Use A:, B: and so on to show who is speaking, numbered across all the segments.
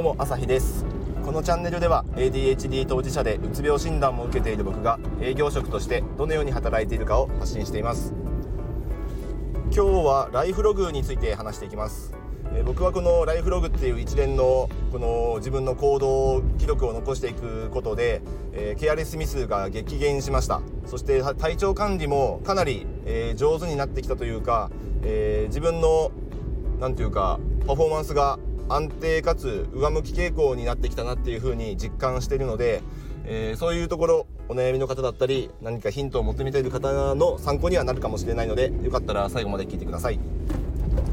A: どうも朝日です。このチャンネルでは ADHD 当事者でうつ病診断も受けている僕が営業職としてどのように働いているかを発信しています。今日はライフログについて話していきます。え僕はこのライフログっていう一連のこの自分の行動記録を残していくことで、えー、ケアレスミスが激減しました。そして体調管理もかなり、えー、上手になってきたというか、えー、自分の何ていうかパフォーマンスが安定かつ上向き傾向になってきたなっていうふうに実感しているので、えー、そういうところお悩みの方だったり何かヒントを求めている方の参考にはなるかもしれないのでよかったら最後まで聞いてください。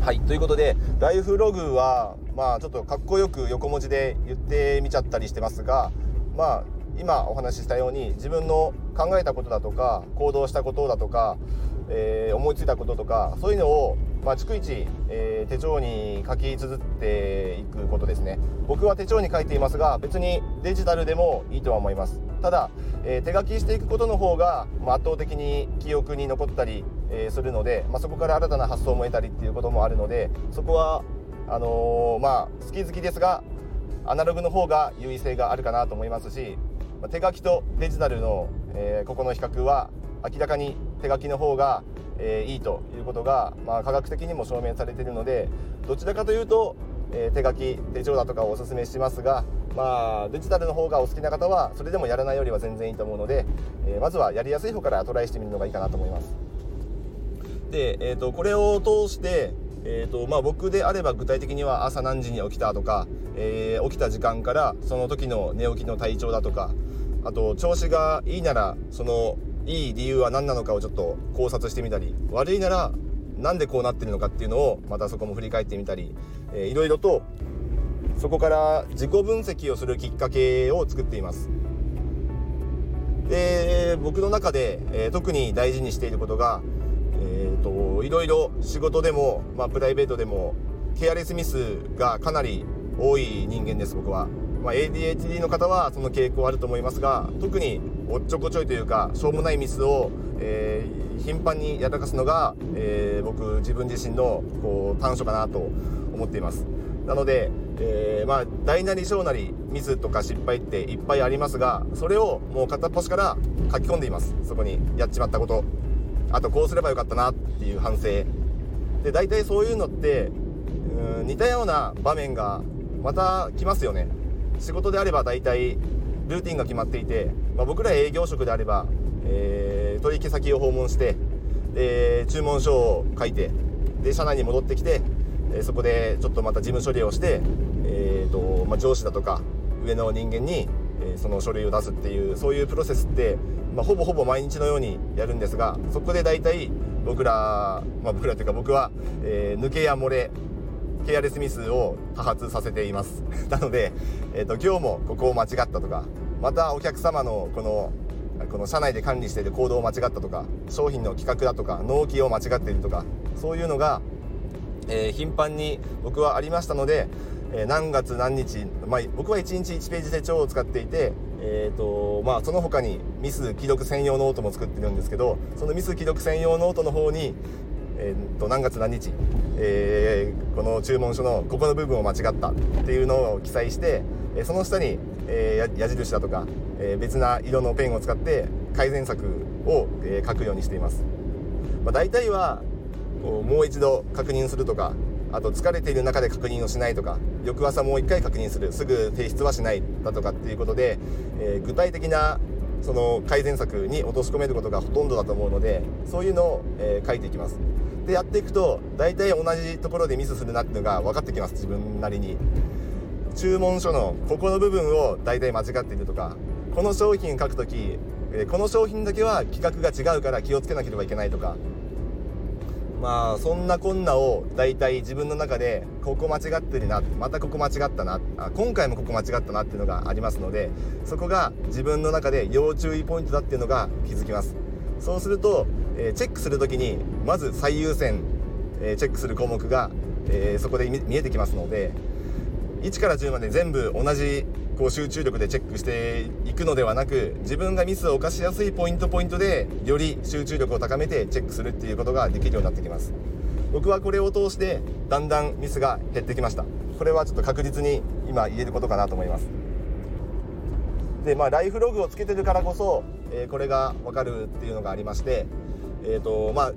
A: はいということでライフログはまあちょっとかっこよく横文字で言ってみちゃったりしてますがまあ今お話ししたように自分の考えたことだとか行動したことだとか、えー、思いついたこととかそういうのを、まあ、逐一、えー、手帳に書き綴っていくことですね。僕は手帳に書いていますが別にデジタルでもいいとは思います。ただ、えー、手書きしていくことの方が、まあ、圧倒的に記憶に残ったり、えするので、まあ、そこから新たな発想も得たりっていうこともあるのでそこはあのまあ好き好きですがアナログの方が優位性があるかなと思いますしま手書きとデジタルの、えー、ここの比較は明らかに手書きの方が、えー、いいということが、まあ、科学的にも証明されているのでどちらかというと、えー、手書き手帳だとかをおすすめしますが、まあ、デジタルの方がお好きな方はそれでもやらないよりは全然いいと思うので、えまずはやりやすい方からトライしてみるのがいいかなと思います。で、えーと、これを通してえーとまあ、僕であれば具体的には朝何時に起きたとか、えー、起きた時間からその時の寝起きの体調だとかあと調子がいいならそのいい理由は何なのかをちょっと考察してみたり悪いならなんでこうなってるのかっていうのをまたそこも振り返ってみたり、えー、いろいろとそこから自己分析をするきっかけを作っています。で僕の中で、えー、特に大事にしていることが、えーと、いろいろ仕事でも、まあ、プライベートでもケアレスミスがかなり多い人間です僕は。まあ、ADHD の方はその傾向あると思いますが特におっちょこちょいというかしょうもないミスを、えー、頻繁にやらかすのが、えー、僕自分自身のこう短所かなと思っています。なので、えー、まあ大なり小なりミスとか失敗っていっぱいありますがそれをもう片っ端から書き込んでいます。そこにやっちまったこと。あとこうすればよかったなっていう反省。で大体そういうのってうん似たような場面がまた来ますよね。仕事であれば大体ルーティンが決まっていて、まあ、僕ら営業職であれば、えー、取引先を訪問してで注文書を書いてで社内に戻ってきて、えそこでちょっとまた事務処理をして、えーとまあ、上司だとか上の人間に、えその書類を出すっていうそういうプロセスって、まあ、ほぼほぼ毎日のようにやるんですがそこで大体僕ら、まあ、僕らというか僕は、えー、抜けや漏れケアレスミスを多発させています。なので、えーと、今日もここを間違ったとかまたお客様のこのこの社内で管理している行動を間違ったとか商品の企画だとか納期を間違っているとかそういうのが、えー、頻繁に僕はありましたので、えー、何月何日、まあ、僕は1日1ページ手帳を使っていて、えーとまあ、その他にミス記録専用ノートも作ってるんですけどそのミス記録専用ノートの方にえー、と何月何日、えー、この注文書のここの部分を間違ったっていうのを記載して、えその下に、え矢印だとか、え別な色のペンを使って改善策を、え書くようにしています、まあ、大体はこうもう一度確認するとかあと疲れている中で確認をしないとか翌朝もう一回確認するすぐ提出はしないだとかっていうことで、え具体的なその改善策に落とし込めることがほとんどだと思うのでそういうのを、え書いていきます。でやっていくと大体同じところでミスするなっていうのが分かってきます自分なりに。注文書のここの部分を大体間違っているとかこの商品書く時この商品だけは規格が違うから気をつけなければいけないとか。まあそんなこんなを大体自分の中でここ間違ってるなまたここ間違ったなあ今回もここ間違ったなっていうのがありますのでそこが自分の中で要注意ポイントだっていうのが気づきます。そうするとえチェックする時にまず最優先、えチェックする項目が、えそこで見えてきますので1から10まで全部同じこう集中力でチェックしていくのではなく自分がミスを犯しやすいポイントポイントでより集中力を高めてチェックするっていうことができるようになってきます。僕はこれを通してだんだんミスが減ってきました。これはちょっと確実に今言えることかなと思います。でまあライフログをつけてるからこそ、えー、これが分かるっていうのがありましてえ、ー、とまあ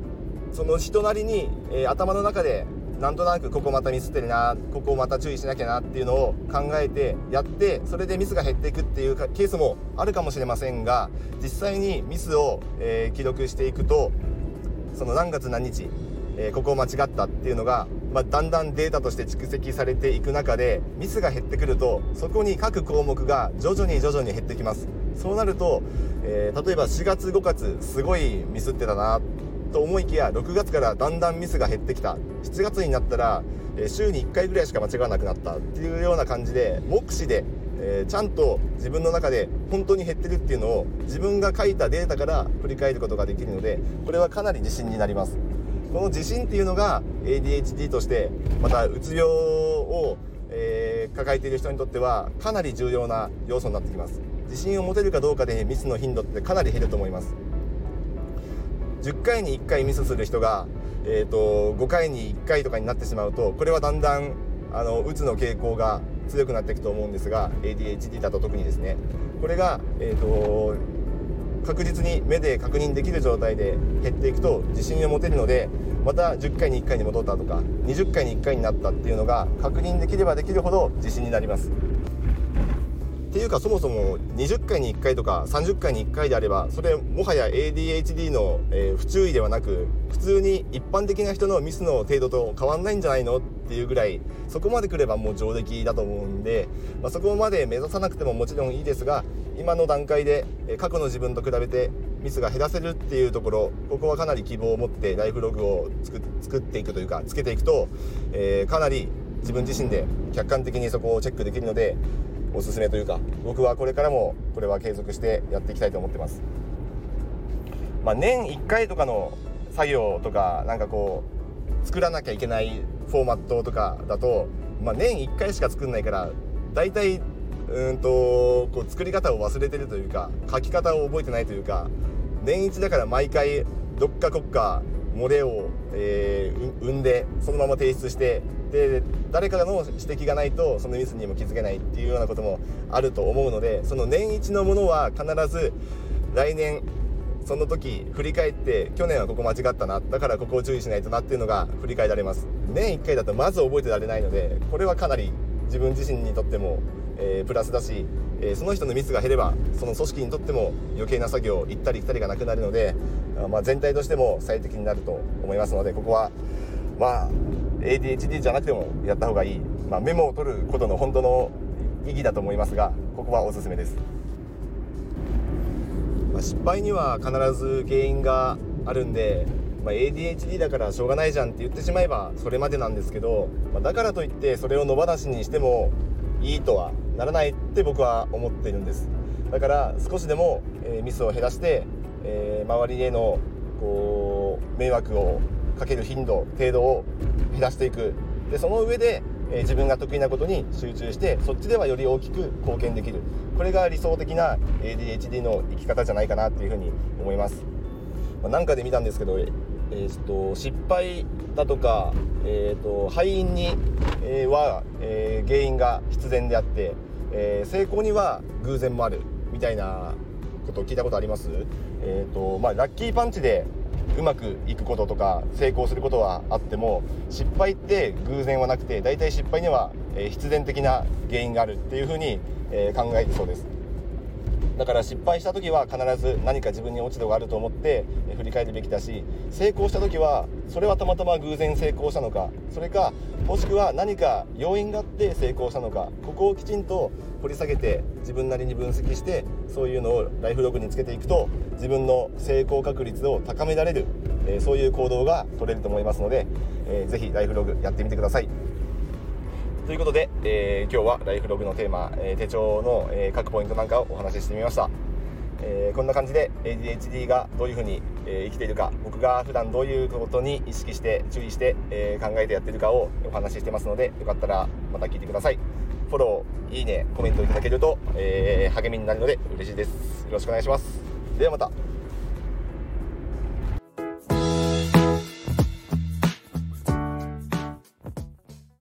A: その人なりに、えー、頭の中でなんとなくここまたミスってるなここをまた注意しなきゃなっていうのを考えてやってそれでミスが減っていくっていうケースもあるかもしれませんが実際にミスを、えー、記録していくとその何月何日、えー、ここを間違ったっていうのがまあ、だんだんデータとして蓄積されていく中でミスが減ってくるとそこに各項目が徐々に徐々に減ってきます。そうなると、えー、例えば4月5月すごいミスってたなと思いきや6月からだんだんミスが減ってきた。7月になったら、えー、週に1回ぐらいしか間違わなくなった。っていうような感じで目視でえー、ちゃんと自分の中で本当に減ってるっていうのを自分が書いたデータから振り返ることができるのでこれはかなり自信になります。この自信っていうのが ADHD としてまたうつ病を、えー、抱えている人にとってはかなり重要な要素になってきます。自信を持てるかどうかでミスの頻度ってかなり減ると思います10回に1回ミスする人が、えーと、5回に1回とかになってしまうとこれはだんだんあのうつの傾向が強くなっていくと思うんですが ADHD だと特にですねこれが、えーと確実に目で確認できる状態で減っていくと自信を持てるのでまた10回に1回に戻ったとか20回に1回になったっていうのが確認できればできるほど自信になります。っていうかそもそも20回に1回とか30回に1回であればそれもはや ADHD の、えー、不注意ではなく普通に一般的な人のミスの程度と変わんないんじゃないのっていうぐらいそこまで来ればもう上出来だと思うんで、まあ、そこまで目指さなくてももちろんいいですが今の段階で、え、過去の自分と比べてミスが減らせるっていうところここはかなり希望を持ってライフログを作っていくというかつけていくと、えー、かなり自分自身で客観的にそこをチェックできるのでおすすめというか僕はこれからもこれは継続してやっていきたいと思ってます。まあ、年1回とかの作業とかなんかこう作らなきゃいけないフォーマットとかだと、まあ、年1回しか作んないから大体うんとこう作り方を忘れてるというか書き方を覚えてないというか年一だから毎回どっかこっか漏れを、えー、生んでそのまま提出してで誰かの指摘がないとそのミスにも気づけないっていうようなこともあると思うのでその年一のものは必ず来年その時振り返って去年はここ間違ったなだからここを注意しないとなっていうのが振り返られます。年1回だとまず覚えてられないのでこれはかなり自分自身にとっても、えー、プラスだし、えー、その人のミスが減ればその組織にとっても余計な作業行ったり来たりがなくなるので、あまあ、全体としても最適になると思いますのでここはまあ ADHD じゃなくてもやった方がいい、まあ、メモを取ることの本当の意義だと思いますがここはおすすめです、まあ、失敗には必ず原因があるんで、まあ、ADHD だからしょうがないじゃんって言ってしまえばそれまでなんですけど、まあ、だからといってそれを野放しにしてもいいとはならないって僕は思っているんです。だから少しでも、えー、ミスを減らして、えー、周りへのこう迷惑をかける頻度程度を減らしていく。でその上で、えー、自分が得意なことに集中してそっちではより大きく貢献できる。これが理想的な ADHD の生き方じゃないかなっていうふうに思います、まあ、なんかで見たんですけど、えー、と失敗だとか、えーと、敗因に、え、は、え、原因が必然であって、え、成功には偶然もあるみたいなことを聞いたことあります。えっ、とまあラッキーパンチでうまくいくこととか成功することはあっても失敗って偶然はなくて大体失敗には必然的な原因があるっていうふうに考えてそうです。だから失敗した時は必ず何か自分に落ち度があると思って振り返るべきだし成功した時はそれはたまたま偶然成功したのかそれかもしくは何か要因があって成功したのかここをきちんと掘り下げて自分なりに分析してそういうのをライフログにつけていくと自分の成功確率を高められる、えそういう行動が取れると思いますので、えー、ぜひライフログやってみてください。ということで、えー、今日はライフログのテーマ、えー、手帳の、えー、各ポイントなんかをお話ししてみました、えこんな感じで ADHD がどういうふうに、え生きているか僕が普段どういうことに意識して注意して、え考えてやってるかをお話ししてますのでよかったらまた聞いてください。フォローいいねコメントいただけると、え励みになるので嬉しいです。よろしくお願いします。ではまた。